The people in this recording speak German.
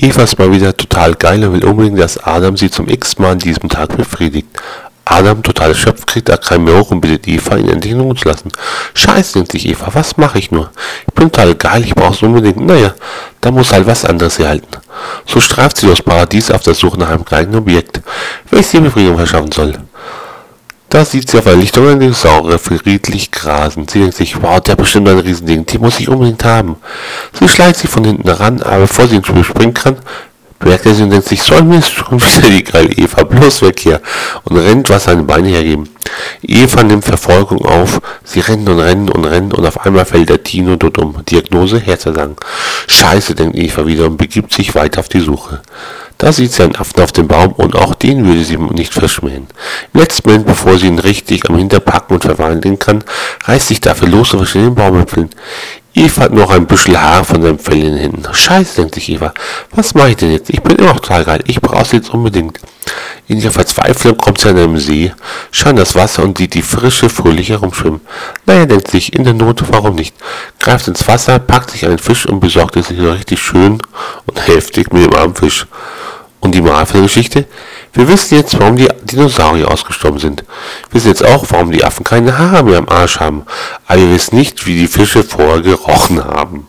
Eva ist mal wieder total geil und will unbedingt, dass Adam sie zum x-mal an diesem Tag befriedigt. Adam, total erschöpft, kriegt er keinen mehr hoch und bittet Eva, ihn endlich in Ruhe zu lassen. Scheiße, denkt sich Eva, was mache ich nur? Ich bin total geil, ich brauch's unbedingt. Naja, da muss halt was anderes herhalten. So streift sie das Paradies auf der Suche nach einem geeigneten Objekt, welches ihr Befriedigung verschaffen soll. Da sieht sie auf einer Lichtung eine Dinosaurier friedlich grasen. Sie denkt sich, wow, der bestimmt ein Riesending, die muss ich unbedingt haben. Sie schleicht sie von hinten ran, aber bevor sie ins Spiel springen kann, bemerkt er sie und denkt sich, soll mir schon wieder die geile Eva bloß weg hier und rennt, was seine Beine hergeben. Eva nimmt Verfolgung auf, sie rennen und rennen und rennen und auf einmal fällt der Tino dort um. Diagnose, Herzersagen. Scheiße, denkt Eva wieder und begibt sich weiter auf die Suche. Da sieht sie einen Affen auf dem Baum und auch den würde sie nicht verschmähen. Im letzten Moment, bevor sie ihn richtig am Hinterpacken und verwandeln kann, reißt sich dafür los und verschwindet den Baumwipfeln. Eva hat noch ein Büschel Haar von seinem Fell in den Händen. Scheiße, denkt sich Eva. Was mache ich denn jetzt? Ich bin immer noch total geil. Ich brauche sie jetzt unbedingt. In ihrer Verzweiflung kommt sie an einem See, schaut das Wasser und sieht die frische, fröhlich herumschwimmen. Naja, denkt sich, in der Not, warum nicht? Greift ins Wasser, packt sich einen Fisch und besorgt es sich richtig schön und heftig mit dem armen Fisch. Und die Moral von der Geschichte? Wir wissen jetzt, warum die Dinosaurier ausgestorben sind. Wir wissen jetzt auch, warum die Affen keine Haare mehr am Arsch haben. Aber wir wissen nicht, wie die Fische vorher gerochen haben.